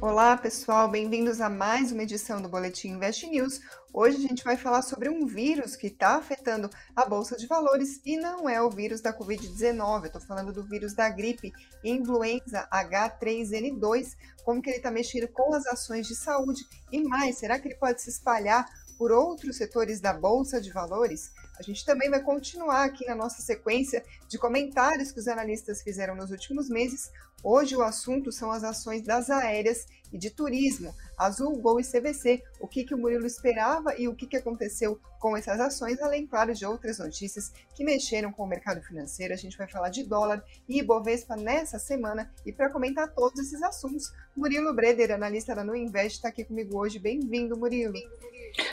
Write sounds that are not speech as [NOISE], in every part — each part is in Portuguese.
Olá, pessoal, bem-vindos a mais uma edição do Boletim Invest News. Hoje a gente vai falar sobre um vírus que está afetando a Bolsa de Valores e não é o vírus da Covid-19, eu estou falando do vírus da gripe influenza H3N2, como que ele está mexendo com as ações de saúde e mais, será que ele pode se espalhar por outros setores da Bolsa de Valores? A gente também vai continuar aqui na nossa sequência de comentários que os analistas fizeram nos últimos meses. Hoje o assunto são as ações das aéreas e de turismo, Azul, Gol e CVC, o que, que o Murilo esperava e o que, que aconteceu com essas ações, além, claro, de outras notícias que mexeram com o mercado financeiro. A gente vai falar de dólar e Ibovespa nessa semana. E para comentar todos esses assuntos, Murilo Breder, analista da Nuinvest, está aqui comigo hoje. Bem-vindo, Murilo.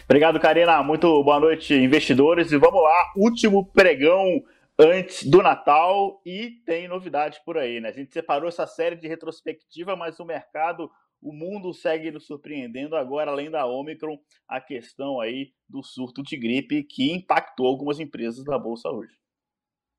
Obrigado, Karina. Muito boa noite, investidores. E vamos lá, último pregão antes do Natal e tem novidade por aí, né? A gente separou essa série de retrospectiva, mas o mercado o mundo segue nos surpreendendo agora, além da Omicron, a questão aí do surto de gripe que impactou algumas empresas da Bolsa hoje.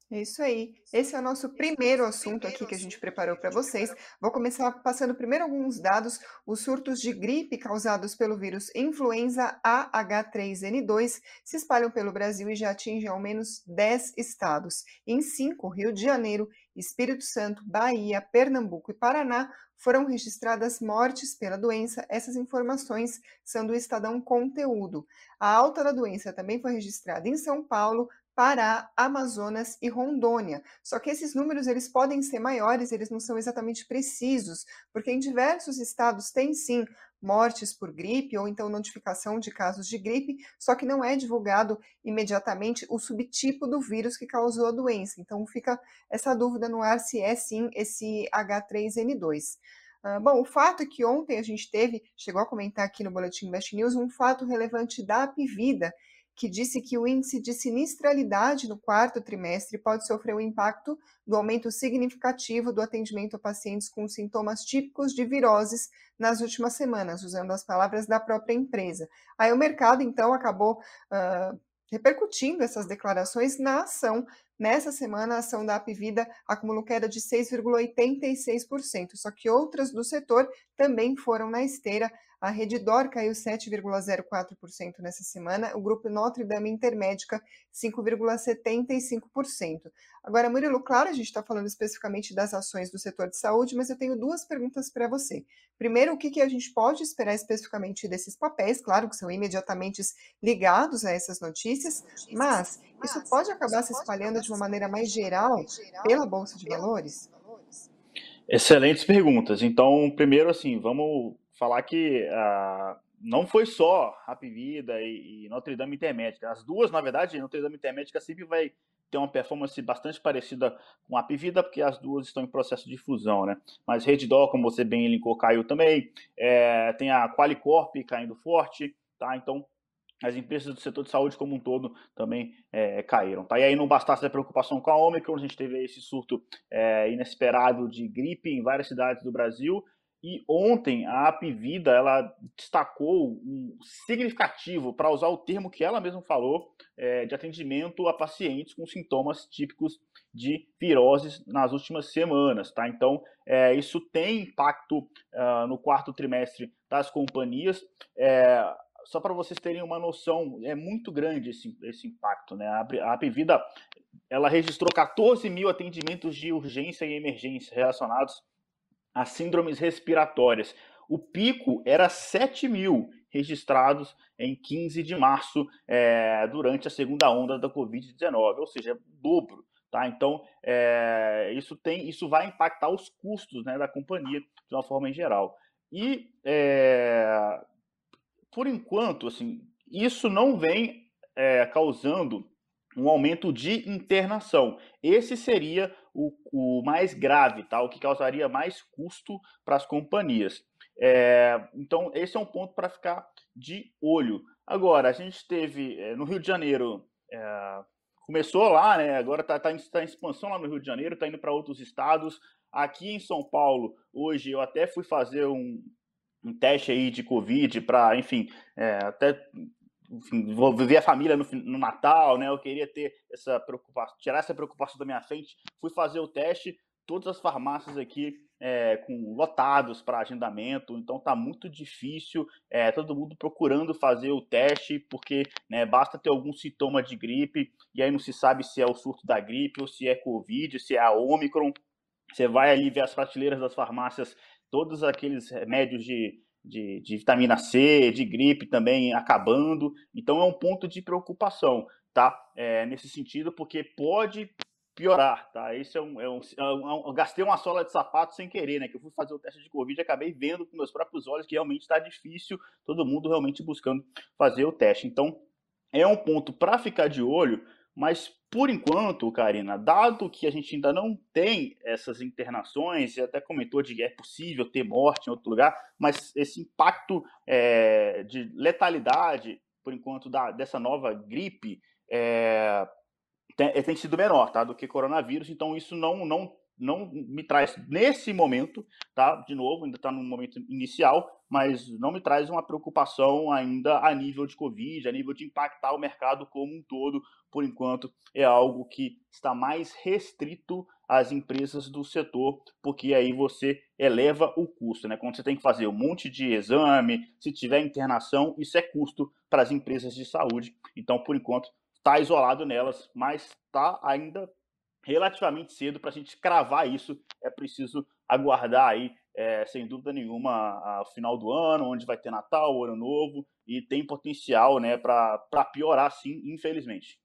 É isso aí. Esse é o nosso primeiro assunto aqui que a gente preparou para vocês. Vou começar passando primeiro alguns dados. Os surtos de gripe causados pelo vírus influenza AH3N2 se espalham pelo Brasil e já atingem ao menos 10 estados. Em cinco, Rio de Janeiro, Espírito Santo, Bahia, Pernambuco e Paraná, foram registradas mortes pela doença. Essas informações são do Estadão Conteúdo. A alta da doença também foi registrada em São Paulo, Pará, Amazonas e Rondônia. Só que esses números eles podem ser maiores, eles não são exatamente precisos, porque em diversos estados tem sim mortes por gripe ou então notificação de casos de gripe, só que não é divulgado imediatamente o subtipo do vírus que causou a doença. Então fica essa dúvida no ar se é sim esse H3N2. Uh, bom, o fato é que ontem a gente teve, chegou a comentar aqui no Boletim Invest News, um fato relevante da Apivida, que disse que o índice de sinistralidade no quarto trimestre pode sofrer o impacto do aumento significativo do atendimento a pacientes com sintomas típicos de viroses nas últimas semanas, usando as palavras da própria empresa. Aí o mercado, então, acabou uh, repercutindo essas declarações na ação. Nessa semana, a ação da Apivida acumulou queda de 6,86%, só que outras do setor também foram na esteira. A Redditor caiu 7,04% nessa semana, o grupo Notre Dame Intermédica 5,75%. Agora, Murilo, claro, a gente está falando especificamente das ações do setor de saúde, mas eu tenho duas perguntas para você. Primeiro, o que, que a gente pode esperar especificamente desses papéis, claro que são imediatamente ligados a essas notícias, mas isso pode acabar se espalhando de uma maneira mais geral pela Bolsa de Valores? Excelentes perguntas. Então, primeiro, assim, vamos falar que uh, não foi só Rapvida e, e Notre Dame Intermédica. As duas, na verdade, Notre Dame Intermédica sempre vai ter uma performance bastante parecida com a Apivida, porque as duas estão em processo de fusão, né? Mas Reddor, como você bem linkou, caiu também. É, tem a Qualicorp caindo forte, tá? Então, as empresas do setor de saúde como um todo também é, caíram. Tá? E aí não bastasse a preocupação com a Omicron, a gente teve esse surto é, inesperado de gripe em várias cidades do Brasil, e ontem a Apivida ela destacou um significativo, para usar o termo que ela mesma falou, é, de atendimento a pacientes com sintomas típicos de viroses nas últimas semanas. Tá? Então, é, isso tem impacto uh, no quarto trimestre das companhias. É, só para vocês terem uma noção, é muito grande esse, esse impacto. Né? A Apivida ela registrou 14 mil atendimentos de urgência e emergência relacionados as síndromes respiratórias. O pico era 7 mil registrados em 15 de março, é, durante a segunda onda da Covid-19, ou seja, dobro. Tá? Então, é, isso, tem, isso vai impactar os custos né, da companhia de uma forma em geral. E, é, por enquanto, assim, isso não vem é, causando um aumento de internação. Esse seria o, o mais grave, tá? o que causaria mais custo para as companhias. É, então, esse é um ponto para ficar de olho. Agora, a gente teve é, no Rio de Janeiro, é, começou lá, né? agora está tá em, tá em expansão lá no Rio de Janeiro, está indo para outros estados. Aqui em São Paulo, hoje eu até fui fazer um, um teste aí de Covid para, enfim, é, até enfim, vou viver a família no, no, Natal, né? Eu queria ter essa preocupação, tirar essa preocupação da minha frente. Fui fazer o teste, todas as farmácias aqui é, com lotados para agendamento, então está muito difícil, é, todo mundo procurando fazer o teste, porque né, basta ter algum sintoma de gripe, e aí não se sabe se é o surto da gripe, ou se é Covid, se é a Omicron. Você vai ali ver as prateleiras das farmácias, todos aqueles remédios de, de, de vitamina C, de gripe também acabando, então é um ponto de preocupação, tá? É, nesse sentido, porque pode piorar, tá? Esse é um, é um, é um, gastei uma sola de sapato sem querer, né? Que eu fui fazer o teste de Covid e acabei vendo com meus próprios olhos que realmente está difícil, todo mundo realmente buscando fazer o teste. Então, é um ponto para ficar de olho, mas por enquanto, Karina, dado que a gente ainda não tem essas internações, você até comentou de que é possível ter morte em outro lugar, mas esse impacto é, de letalidade, por enquanto, da, dessa nova gripe, é, tem, tem sido menor, tá? Do que coronavírus, então isso não, não, não me traz, nesse momento, tá? De novo, ainda está no momento inicial, mas não me traz uma preocupação ainda a nível de Covid, a nível de impactar o mercado como um todo. Por enquanto, é algo que está mais restrito às empresas do setor, porque aí você eleva o custo, né? Quando você tem que fazer um monte de exame, se tiver internação, isso é custo para as empresas de saúde. Então, por enquanto, está isolado nelas, mas está ainda relativamente cedo para a gente cravar isso. É preciso aguardar aí, é, sem dúvida nenhuma, o final do ano, onde vai ter Natal, Ano Novo, e tem potencial né, para piorar, sim, infelizmente.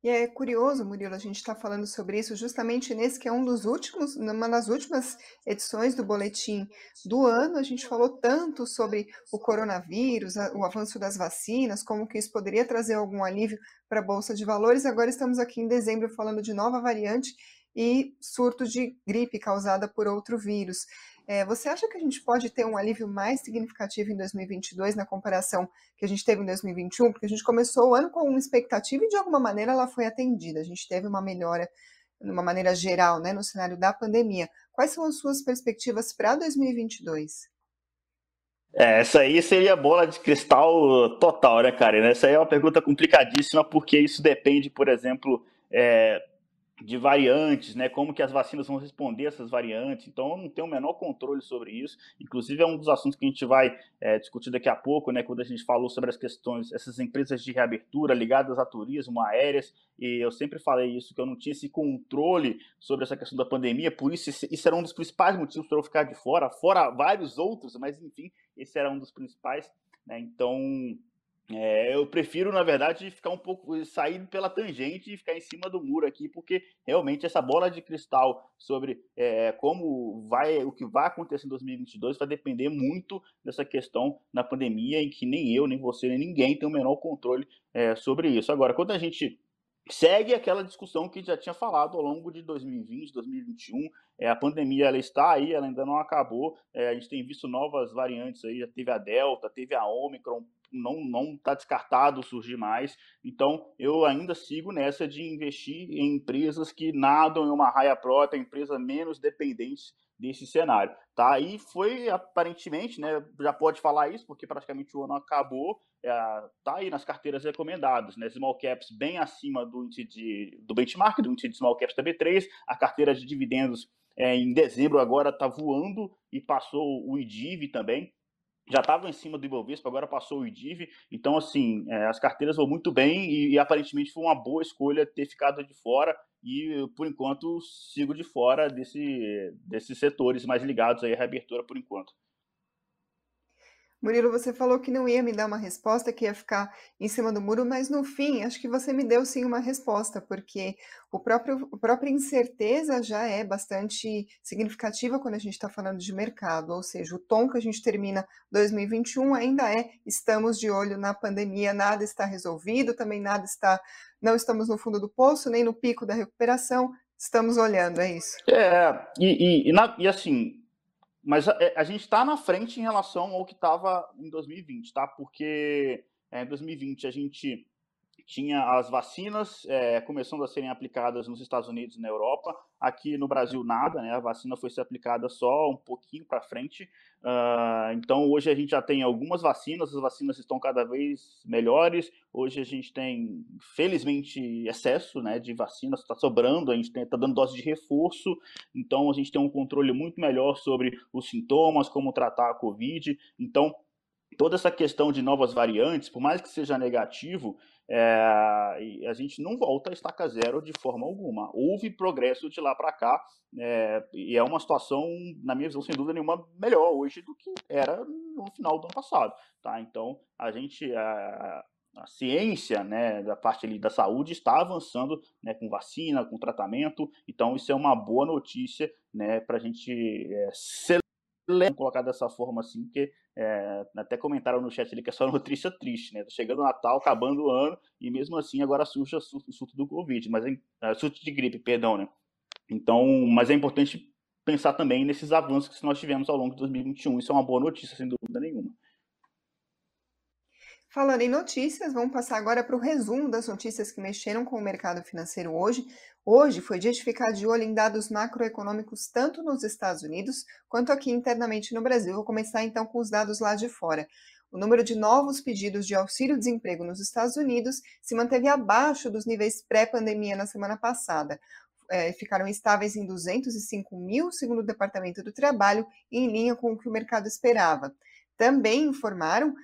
E é curioso, Murilo, a gente está falando sobre isso justamente nesse que é um dos últimos, numa das últimas edições do boletim do ano, a gente falou tanto sobre o coronavírus, o avanço das vacinas, como que isso poderia trazer algum alívio para a Bolsa de Valores. Agora estamos aqui em dezembro falando de nova variante e surto de gripe causada por outro vírus. É, você acha que a gente pode ter um alívio mais significativo em 2022 na comparação que a gente teve em 2021? Porque a gente começou o ano com uma expectativa e de alguma maneira ela foi atendida. A gente teve uma melhora de uma maneira geral, né, no cenário da pandemia. Quais são as suas perspectivas para 2022? É, essa aí seria bola de cristal total, né, Karina? Essa aí é uma pergunta complicadíssima, porque isso depende, por exemplo, é, de variantes, né? Como que as vacinas vão responder a essas variantes. Então, eu não tenho o menor controle sobre isso. Inclusive, é um dos assuntos que a gente vai é, discutir daqui a pouco, né? Quando a gente falou sobre as questões, essas empresas de reabertura ligadas a turismo, aéreas, e eu sempre falei isso, que eu não tinha esse controle sobre essa questão da pandemia, por isso, isso era um dos principais motivos para eu ficar de fora, fora vários outros, mas enfim, esse era um dos principais, né? Então, é, eu prefiro, na verdade, ficar um pouco sair pela tangente e ficar em cima do muro aqui, porque realmente essa bola de cristal sobre é, como vai, o que vai acontecer em 2022 vai depender muito dessa questão na pandemia, em que nem eu, nem você, nem ninguém tem o menor controle é, sobre isso. Agora, quando a gente segue aquela discussão que já tinha falado ao longo de 2020, 2021. É, a pandemia ela está aí, ela ainda não acabou. É, a gente tem visto novas variantes aí, já teve a Delta, teve a Omicron, não não está descartado surgir mais. Então, eu ainda sigo nessa de investir em empresas que nadam em uma raia própria, empresas menos dependentes desse cenário, tá? E foi aparentemente, né? Já pode falar isso porque praticamente o ano acabou, é, tá aí nas carteiras recomendadas, né? Small caps bem acima do índice de, do benchmark, do índice de small caps TB3, a carteira de dividendos é, em dezembro agora está voando e passou o IDIV também, já estava em cima do Ibovespa, agora passou o IDIV. Então, assim, é, as carteiras vão muito bem e, e, aparentemente foi uma boa escolha ter ficado de fora. E, por enquanto, sigo de fora desse, desses setores mais ligados aí à reabertura, por enquanto. Murilo, você falou que não ia me dar uma resposta, que ia ficar em cima do muro, mas no fim, acho que você me deu sim uma resposta, porque o próprio, a própria incerteza já é bastante significativa quando a gente está falando de mercado, ou seja, o tom que a gente termina 2021 ainda é estamos de olho na pandemia, nada está resolvido, também nada está, não estamos no fundo do poço, nem no pico da recuperação, estamos olhando, é isso? É, e, e, e, na, e assim, mas a, é, a gente está na frente em relação ao que estava em 2020, tá? Porque é, em 2020 a gente tinha as vacinas é, começando a serem aplicadas nos Estados Unidos e na Europa. Aqui no Brasil, nada, né? A vacina foi ser aplicada só um pouquinho para frente. Uh, então, hoje a gente já tem algumas vacinas, as vacinas estão cada vez melhores. Hoje a gente tem, felizmente, excesso né, de vacinas, está sobrando, a gente está dando dose de reforço. Então, a gente tem um controle muito melhor sobre os sintomas, como tratar a Covid. Então, toda essa questão de novas variantes, por mais que seja negativo, é, a gente não volta a estaca zero de forma alguma. Houve progresso de lá para cá, é, e é uma situação, na minha visão, sem dúvida nenhuma, melhor hoje do que era no final do ano passado. Tá? Então, a gente. A, a ciência né, da parte ali da saúde está avançando né, com vacina, com tratamento, então isso é uma boa notícia né, para a gente é, colocar dessa forma assim, porque é, até comentaram no chat ali que é só [LAUGHS] notícia triste, né? Tá chegando o Natal, acabando o ano, e mesmo assim agora surge o surto do Covid, mas é, surto de gripe, perdão, né? Então, mas é importante pensar também nesses avanços que nós tivemos ao longo de 2021. Isso é uma boa notícia, sem dúvida nenhuma. Falando em notícias, vamos passar agora para o resumo das notícias que mexeram com o mercado financeiro hoje. Hoje foi dia de ficar de olho em dados macroeconômicos tanto nos Estados Unidos quanto aqui internamente no Brasil. Vou começar então com os dados lá de fora. O número de novos pedidos de auxílio-desemprego nos Estados Unidos se manteve abaixo dos níveis pré-pandemia na semana passada. É, ficaram estáveis em 205 mil, segundo o Departamento do Trabalho, em linha com o que o mercado esperava. Também informaram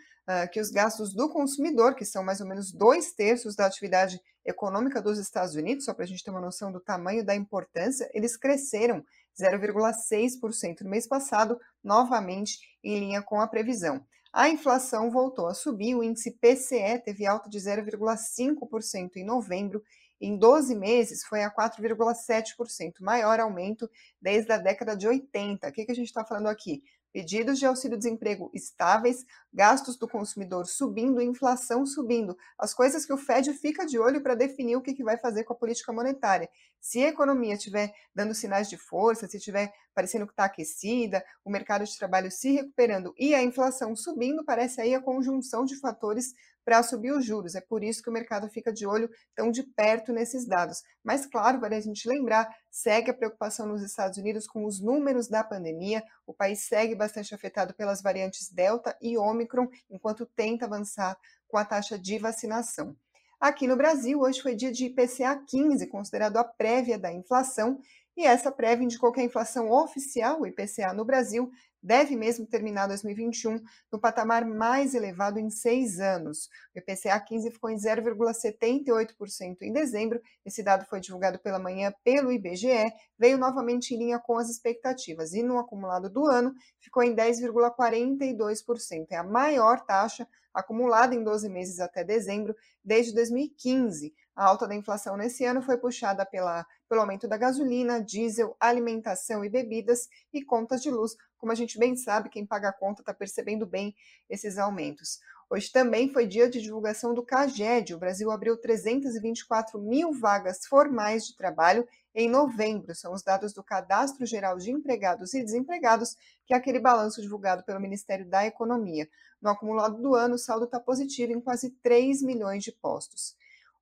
que os gastos do consumidor, que são mais ou menos dois terços da atividade econômica dos Estados Unidos, só para a gente ter uma noção do tamanho da importância, eles cresceram 0,6% no mês passado, novamente em linha com a previsão. A inflação voltou a subir, o índice PCE teve alta de 0,5% em novembro, em 12 meses foi a 4,7%, maior aumento desde a década de 80. O que, que a gente está falando aqui? Pedidos de auxílio-desemprego estáveis, gastos do consumidor subindo, inflação subindo, as coisas que o Fed fica de olho para definir o que, que vai fazer com a política monetária. Se a economia estiver dando sinais de força, se estiver parecendo que está aquecida, o mercado de trabalho se recuperando e a inflação subindo, parece aí a conjunção de fatores para subir os juros. É por isso que o mercado fica de olho tão de perto nesses dados. Mas, claro, vale a gente lembrar, segue a preocupação nos Estados Unidos com os números da pandemia. O país segue bastante afetado pelas variantes Delta e Ômicron, enquanto tenta avançar com a taxa de vacinação. Aqui no Brasil, hoje foi dia de IPCA 15, considerado a prévia da inflação, e essa prévia indicou que a inflação oficial, o IPCA no Brasil, deve mesmo terminar 2021 no patamar mais elevado em seis anos. O IPCA 15 ficou em 0,78% em dezembro. Esse dado foi divulgado pela manhã pelo IBGE, veio novamente em linha com as expectativas e no acumulado do ano ficou em 10,42%. É a maior taxa acumulada em 12 meses até dezembro desde 2015. A alta da inflação nesse ano foi puxada pela, pelo aumento da gasolina, diesel, alimentação e bebidas e contas de luz. Como a gente bem sabe, quem paga a conta está percebendo bem esses aumentos. Hoje também foi dia de divulgação do CAGED. O Brasil abriu 324 mil vagas formais de trabalho em novembro. São os dados do Cadastro Geral de Empregados e Desempregados, que é aquele balanço divulgado pelo Ministério da Economia. No acumulado do ano, o saldo está positivo em quase 3 milhões de postos.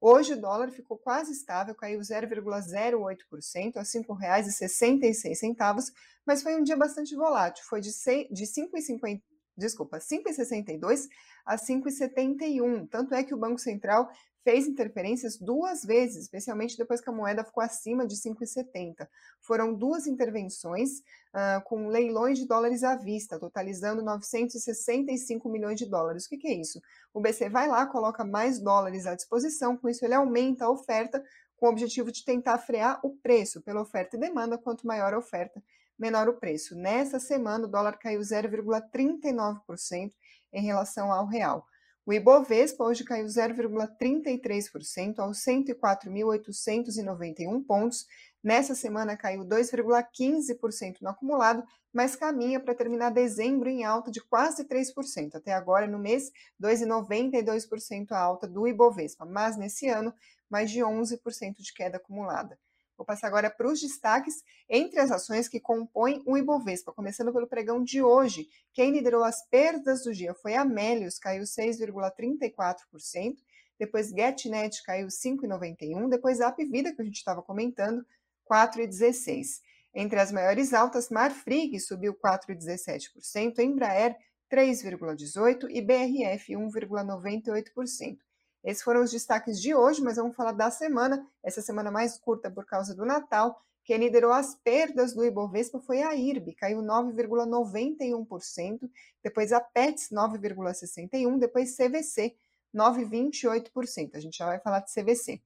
Hoje o dólar ficou quase estável, caiu 0,08% a R$ 5,66, mas foi um dia bastante volátil, foi de 5,50 desculpa, 5,62 a 5,71. Tanto é que o Banco Central fez interferências duas vezes, especialmente depois que a moeda ficou acima de 5,70. Foram duas intervenções uh, com leilões de dólares à vista, totalizando 965 milhões de dólares. O que, que é isso? O BC vai lá, coloca mais dólares à disposição, com isso ele aumenta a oferta, com o objetivo de tentar frear o preço pela oferta e demanda, quanto maior a oferta, menor o preço. Nessa semana, o dólar caiu 0,39% em relação ao real. O Ibovespa hoje caiu 0,33% aos 104.891 pontos. Nessa semana caiu 2,15% no acumulado, mas caminha para terminar dezembro em alta de quase 3%. Até agora, no mês, 2,92% a alta do Ibovespa, mas nesse ano, mais de 11% de queda acumulada. Vou passar agora para os destaques entre as ações que compõem o Ibovespa, começando pelo pregão de hoje. Quem liderou as perdas do dia foi a Melius, caiu 6,34%. depois GetNet caiu 5,91, depois a Apvida, que a gente estava comentando, 4,16. Entre as maiores altas, Marfrig subiu 4,17%, Embraer 3,18% e BRF 1,98%. Esses foram os destaques de hoje, mas vamos falar da semana, essa semana mais curta por causa do Natal. Quem liderou as perdas do Ibovespa foi a IRB, caiu 9,91%, depois a PETS 9,61%, depois CVC 9,28%. A gente já vai falar de CVC.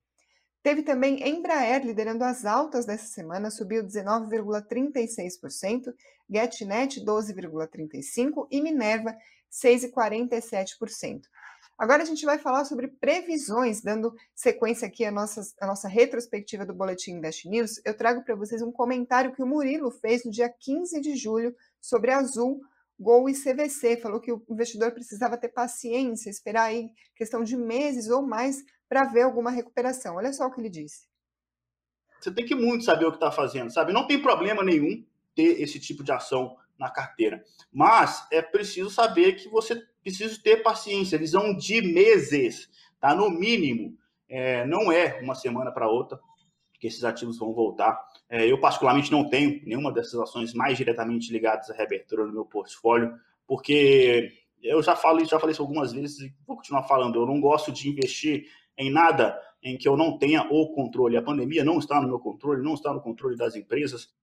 Teve também Embraer liderando as altas dessa semana, subiu 19,36%, GetNet 12,35% e Minerva 6,47%. Agora a gente vai falar sobre previsões, dando sequência aqui à nossa, à nossa retrospectiva do Boletim Invest News. Eu trago para vocês um comentário que o Murilo fez no dia 15 de julho sobre Azul, Gol e CVC. Falou que o investidor precisava ter paciência, esperar aí questão de meses ou mais para ver alguma recuperação. Olha só o que ele disse. Você tem que muito saber o que está fazendo, sabe? Não tem problema nenhum ter esse tipo de ação na carteira, mas é preciso saber que você precisa ter paciência, visão de meses, tá? No mínimo, é, não é uma semana para outra que esses ativos vão voltar. É, eu, particularmente, não tenho nenhuma dessas ações mais diretamente ligadas à reabertura no meu portfólio, porque eu já falei, já falei isso algumas vezes e vou continuar falando. Eu não gosto de investir em nada em que eu não tenha o controle. A pandemia não está no meu controle, não está no controle das empresas.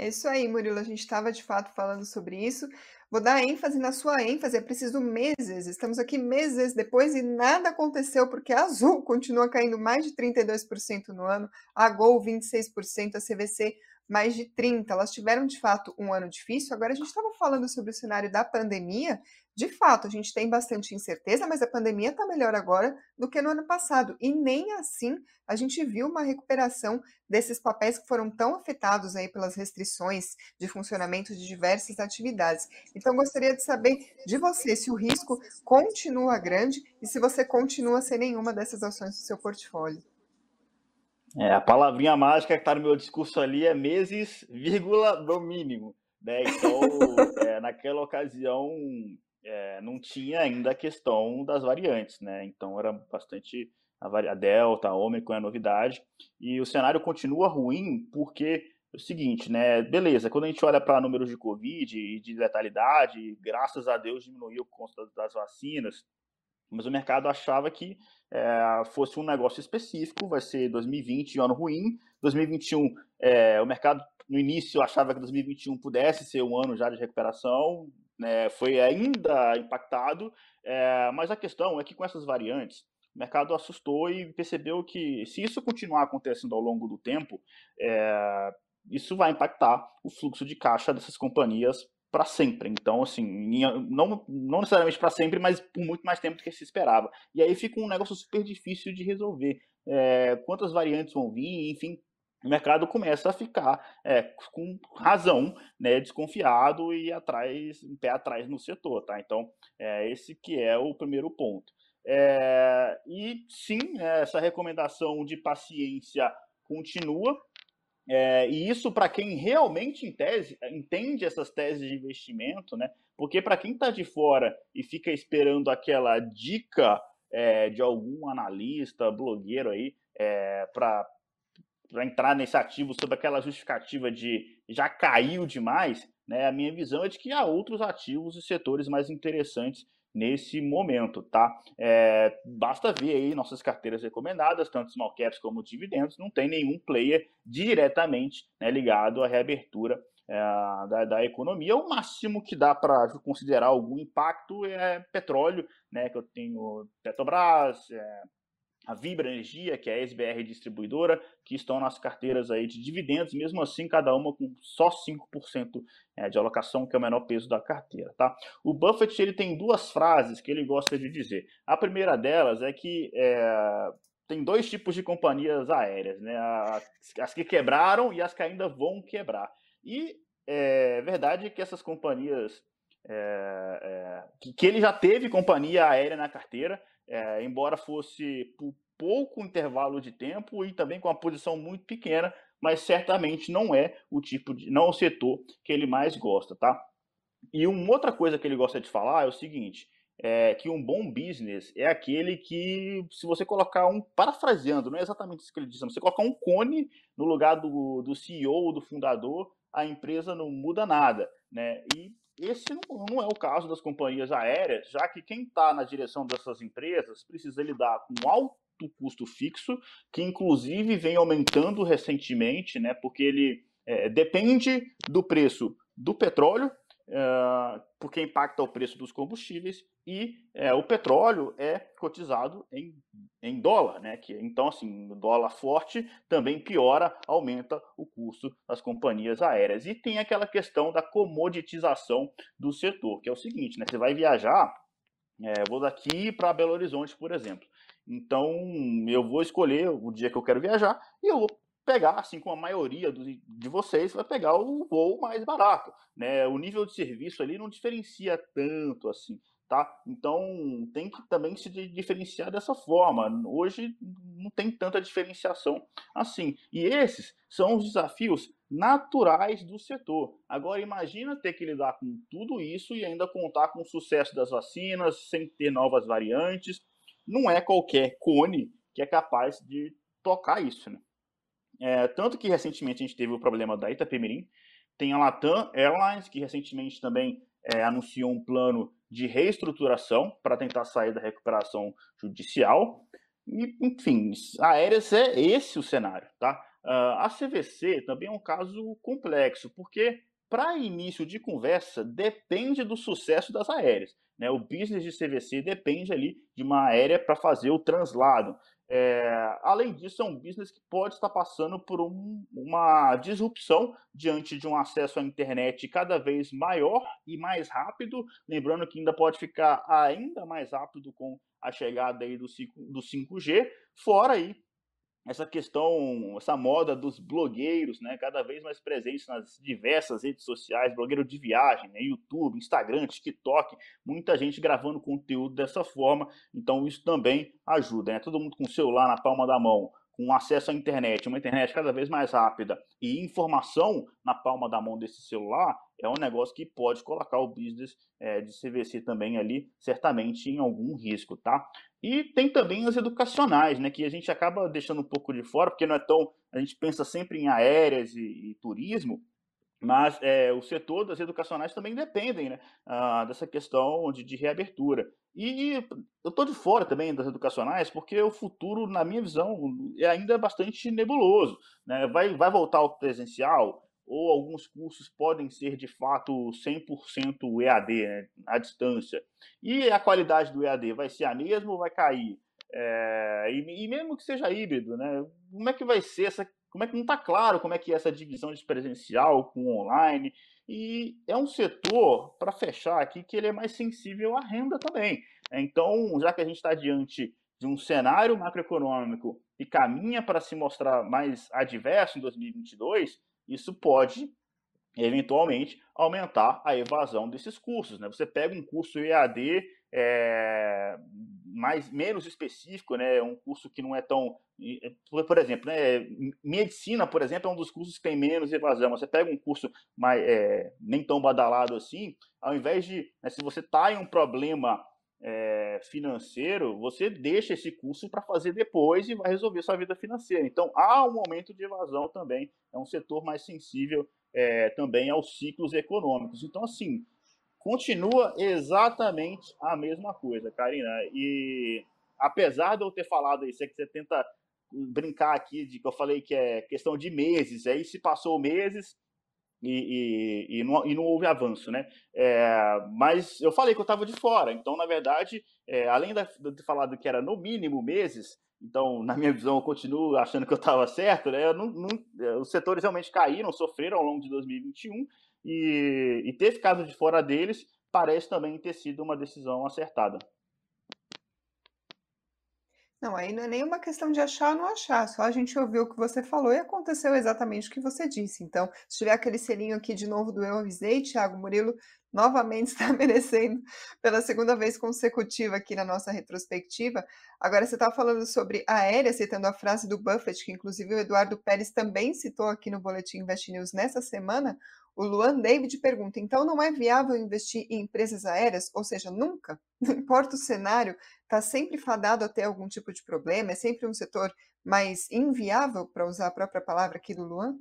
É isso aí, Murilo. A gente estava de fato falando sobre isso. Vou dar ênfase na sua ênfase. É preciso meses. Estamos aqui meses depois e nada aconteceu porque a Azul [LAUGHS] continua caindo mais de 32% no ano, a Gol 26%, a CVC mais de 30. Elas tiveram de fato um ano difícil. Agora a gente estava falando sobre o cenário da pandemia de fato, a gente tem bastante incerteza, mas a pandemia está melhor agora do que no ano passado. E nem assim a gente viu uma recuperação desses papéis que foram tão afetados aí pelas restrições de funcionamento de diversas atividades. Então, gostaria de saber de você se o risco continua grande e se você continua sem nenhuma dessas ações no seu portfólio. É, a palavrinha mágica que está no meu discurso ali é meses, vírgula, no mínimo. Né? Então, é, naquela ocasião, é, não tinha ainda a questão das variantes, né? Então era bastante a, a Delta, a Ômicron é novidade. E o cenário continua ruim porque é o seguinte, né? Beleza, quando a gente olha para números de Covid e de letalidade, graças a Deus diminuiu por conta das vacinas, mas o mercado achava que é, fosse um negócio específico, vai ser 2020 um ano ruim, 2021 é, o mercado no início achava que 2021 pudesse ser um ano já de recuperação, né, foi ainda impactado, é, mas a questão é que com essas variantes, o mercado assustou e percebeu que se isso continuar acontecendo ao longo do tempo, isso vai impactar o fluxo de caixa dessas companhias para sempre. Então, assim, não, não necessariamente para sempre, mas por muito mais tempo do que se esperava. E aí fica um negócio super difícil de resolver. É, quantas variantes vão vir, enfim, o mercado começa a ficar é, com razão, né, desconfiado e atrás, um pé atrás no setor, tá? Então, é, esse que é o primeiro ponto. É, e sim, né, essa recomendação de paciência continua, é, e isso para quem realmente em tese, entende essas teses de investimento, né? Porque para quem está de fora e fica esperando aquela dica é, de algum analista, blogueiro aí, é, para para entrar nesse ativo sob aquela justificativa de já caiu demais, né, a minha visão é de que há outros ativos e setores mais interessantes nesse momento, tá? É, basta ver aí nossas carteiras recomendadas, tanto small caps como dividendos, não tem nenhum player diretamente né, ligado à reabertura é, da, da, economia. O máximo que dá para considerar algum impacto é petróleo, né? Que eu tenho Petrobras, é, a Vibra Energia, que é a SBR distribuidora, que estão nas carteiras aí de dividendos, mesmo assim, cada uma com só 5% é, de alocação, que é o menor peso da carteira, tá? O Buffett, ele tem duas frases que ele gosta de dizer. A primeira delas é que é, tem dois tipos de companhias aéreas, né? As que quebraram e as que ainda vão quebrar. E é verdade que essas companhias é, é, que, que, ele já teve companhia aérea na carteira, é, embora fosse por pouco intervalo de tempo e também com uma posição muito pequena, mas certamente não é o tipo de, não é o setor que ele mais gosta, tá? E uma outra coisa que ele gosta de falar é o seguinte: é, que um bom business é aquele que, se você colocar um, parafraseando, não é exatamente isso que ele disse, você colocar um cone no lugar do, do CEO ou do fundador, a empresa não muda nada, né? E esse não, não é o caso das companhias aéreas, já que quem está na direção dessas empresas precisa lidar com alto custo fixo, que inclusive vem aumentando recentemente, né? Porque ele é, depende do preço do petróleo, porque impacta o preço dos combustíveis e uh, o petróleo é cotizado em, em dólar, né? Que, então, assim, dólar forte também piora, aumenta o custo das companhias aéreas. E tem aquela questão da comoditização do setor, que é o seguinte, né? Você vai viajar, é, vou daqui para Belo Horizonte, por exemplo. Então, eu vou escolher o dia que eu quero viajar e eu vou pegar, assim como a maioria do, de vocês, vai pegar o voo mais barato. Né? O nível de serviço ali não diferencia tanto assim. Tá? Então tem que também se diferenciar dessa forma. Hoje não tem tanta diferenciação assim. E esses são os desafios naturais do setor. Agora imagina ter que lidar com tudo isso e ainda contar com o sucesso das vacinas, sem ter novas variantes. Não é qualquer cone que é capaz de tocar isso, né? É, tanto que recentemente a gente teve o problema da Itapemirim, tem a Latam Airlines, que recentemente também é, anunciou um plano de reestruturação para tentar sair da recuperação judicial. E, enfim, aéreas é esse o cenário, tá? Uh, a CVC também é um caso complexo, porque para início de conversa depende do sucesso das aéreas. Né? O business de CVC depende ali de uma aérea para fazer o translado. É, além disso, é um business que pode estar passando por um, uma disrupção diante de um acesso à internet cada vez maior e mais rápido. Lembrando que ainda pode ficar ainda mais rápido com a chegada aí do, 5, do 5G, fora aí essa questão, essa moda dos blogueiros, né, cada vez mais presentes nas diversas redes sociais, blogueiro de viagem, né, YouTube, Instagram, TikTok, muita gente gravando conteúdo dessa forma, então isso também ajuda, né, todo mundo com o celular na palma da mão, com acesso à internet, uma internet cada vez mais rápida e informação na palma da mão desse celular, é um negócio que pode colocar o business é, de CVC também ali, certamente, em algum risco, tá? E tem também as educacionais, né, que a gente acaba deixando um pouco de fora, porque não é tão. A gente pensa sempre em aéreas e, e turismo, mas é, o setor das educacionais também dependem né, ah, dessa questão de, de, reabertura. E eu estou de fora também das educacionais, porque o futuro, na minha visão, é ainda bastante nebuloso. Né? Vai, vai voltar ao presencial? Ou alguns cursos podem ser de fato 100% EAD, né, à distância. E a qualidade do EAD vai ser a mesma ou vai cair? É, e, e, mesmo que seja híbrido, né, como é que vai ser essa. Como é que não está claro como é que é essa divisão de presencial com online? E é um setor, para fechar aqui, que ele é mais sensível à renda também. Então, já que a gente está diante de um cenário macroeconômico que caminha para se mostrar mais adverso em 2022, isso pode eventualmente aumentar a evasão desses cursos. Né? Você pega um curso EAD é, mais, menos específico, né? um curso que não é tão. Por exemplo, né? medicina, por exemplo, é um dos cursos que tem menos evasão. Você pega um curso mais, é, nem tão badalado assim, ao invés de. Né, se você está em um problema é, financeiro, você deixa esse curso para fazer depois e vai resolver sua vida financeira. Então, há um momento de evasão também, é um setor mais sensível é, também aos ciclos econômicos. Então, assim, continua exatamente a mesma coisa, Karina. E apesar de eu ter falado isso, é que você tenta brincar aqui de que eu falei que é questão de meses, aí se passou meses, e, e, e, não, e não houve avanço, né? É, mas eu falei que eu estava de fora, então, na verdade, é, além de ter falado que era no mínimo meses, então, na minha visão, eu continuo achando que eu estava certo, né? Não, não, é, os setores realmente caíram, sofreram ao longo de 2021 e, e ter ficado de fora deles parece também ter sido uma decisão acertada. Não, aí não é nenhuma questão de achar ou não achar, só a gente ouviu o que você falou e aconteceu exatamente o que você disse. Então, se tiver aquele selinho aqui de novo do Eu Avisei, Thiago Murilo [LAUGHS] novamente está [LAUGHS] merecendo pela segunda vez consecutiva aqui na nossa retrospectiva. Agora, você estava falando sobre aérea, citando a frase do Buffett, que inclusive o Eduardo Pérez também citou aqui no Boletim Invest News nessa semana. O Luan David pergunta: então não é viável investir em empresas aéreas? Ou seja, nunca? [LAUGHS] Não importa o cenário, está sempre fadado a ter algum tipo de problema? É sempre um setor mais inviável, para usar a própria palavra aqui do Luan?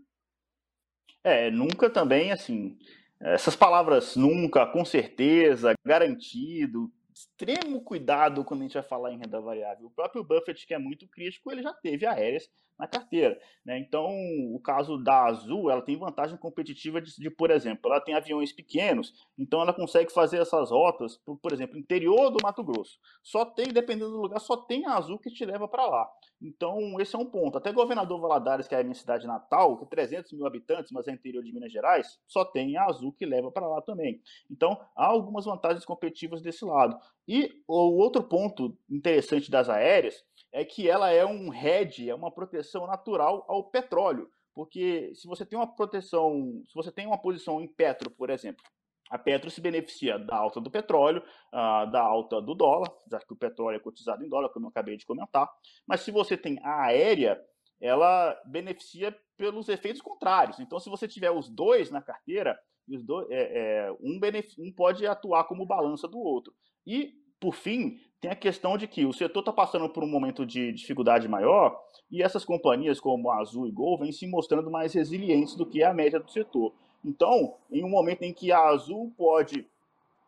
É, nunca também, assim. Essas palavras nunca, com certeza, garantido, extremo cuidado quando a gente vai falar em renda variável. O próprio Buffett, que é muito crítico, ele já teve aéreas na carteira. Né? Então, o caso da Azul, ela tem vantagem competitiva de, de, por exemplo, ela tem aviões pequenos, então ela consegue fazer essas rotas, por, por exemplo, interior do Mato Grosso. Só tem, dependendo do lugar, só tem a Azul que te leva para lá. Então, esse é um ponto. Até Governador Valadares, que é a minha cidade natal, com 300 mil habitantes, mas é interior de Minas Gerais, só tem a Azul que leva para lá também. Então, há algumas vantagens competitivas desse lado. E o outro ponto interessante das aéreas é que ela é um hedge, é uma proteção natural ao petróleo. Porque se você tem uma proteção, se você tem uma posição em Petro, por exemplo, a Petro se beneficia da alta do petróleo, uh, da alta do dólar, já que o petróleo é cotizado em dólar, como eu acabei de comentar. Mas se você tem a aérea, ela beneficia pelos efeitos contrários. Então, se você tiver os dois na carteira, os dois, é, é, um, um pode atuar como balança do outro. E, por fim, tem a questão de que o setor está passando por um momento de dificuldade maior e essas companhias como a Azul e Gol vêm se mostrando mais resilientes do que a média do setor. Então, em um momento em que a Azul pode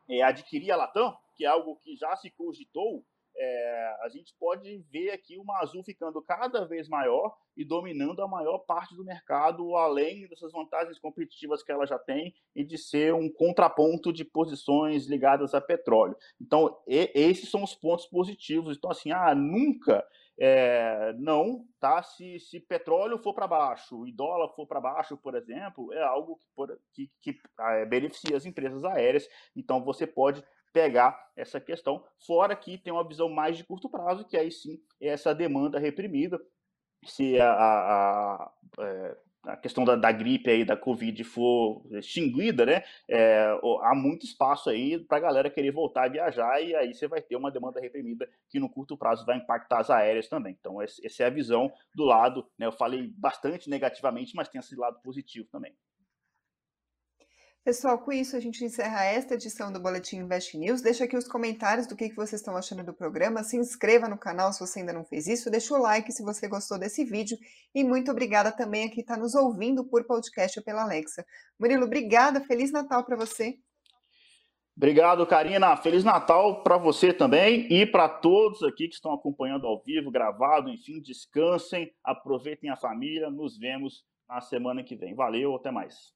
é, adquirir a Latam, que é algo que já se cogitou, é, a gente pode ver aqui uma Azul ficando cada vez maior e dominando a maior parte do mercado, além dessas vantagens competitivas que ela já tem e de ser um contraponto de posições ligadas a petróleo. Então, e, esses são os pontos positivos. Então, assim, ah, nunca é, não, tá? Se, se petróleo for para baixo e dólar for para baixo, por exemplo, é algo que, que, que é, beneficia as empresas aéreas. Então você pode pegar essa questão, fora que tem uma visão mais de curto prazo, que aí sim é essa demanda reprimida. Se a, a, a, é, a questão da, da, gripe aí, da Covid for extinguida, né? É, há muito espaço aí para a galera querer voltar a viajar e aí você vai ter uma demanda reprimida que no curto prazo vai impactar as aéreas também. Então, essa é a visão do lado, né? Eu falei bastante negativamente, mas tem esse lado positivo também. Pessoal, com isso a gente encerra esta edição do Boletim Invest News. Deixa aqui os comentários do que, vocês estão achando do programa. Se inscreva no canal se você ainda não fez isso. Deixa o like se você gostou desse vídeo. E muito obrigada também a quem está nos ouvindo por podcast ou pela Alexa. Murilo, obrigada. Feliz Natal para você. Obrigado, Karina. Feliz Natal para você também e para todos aqui que estão acompanhando ao vivo, gravado. Enfim, descansem, aproveitem a família. Nos vemos na semana que vem. Valeu, até mais.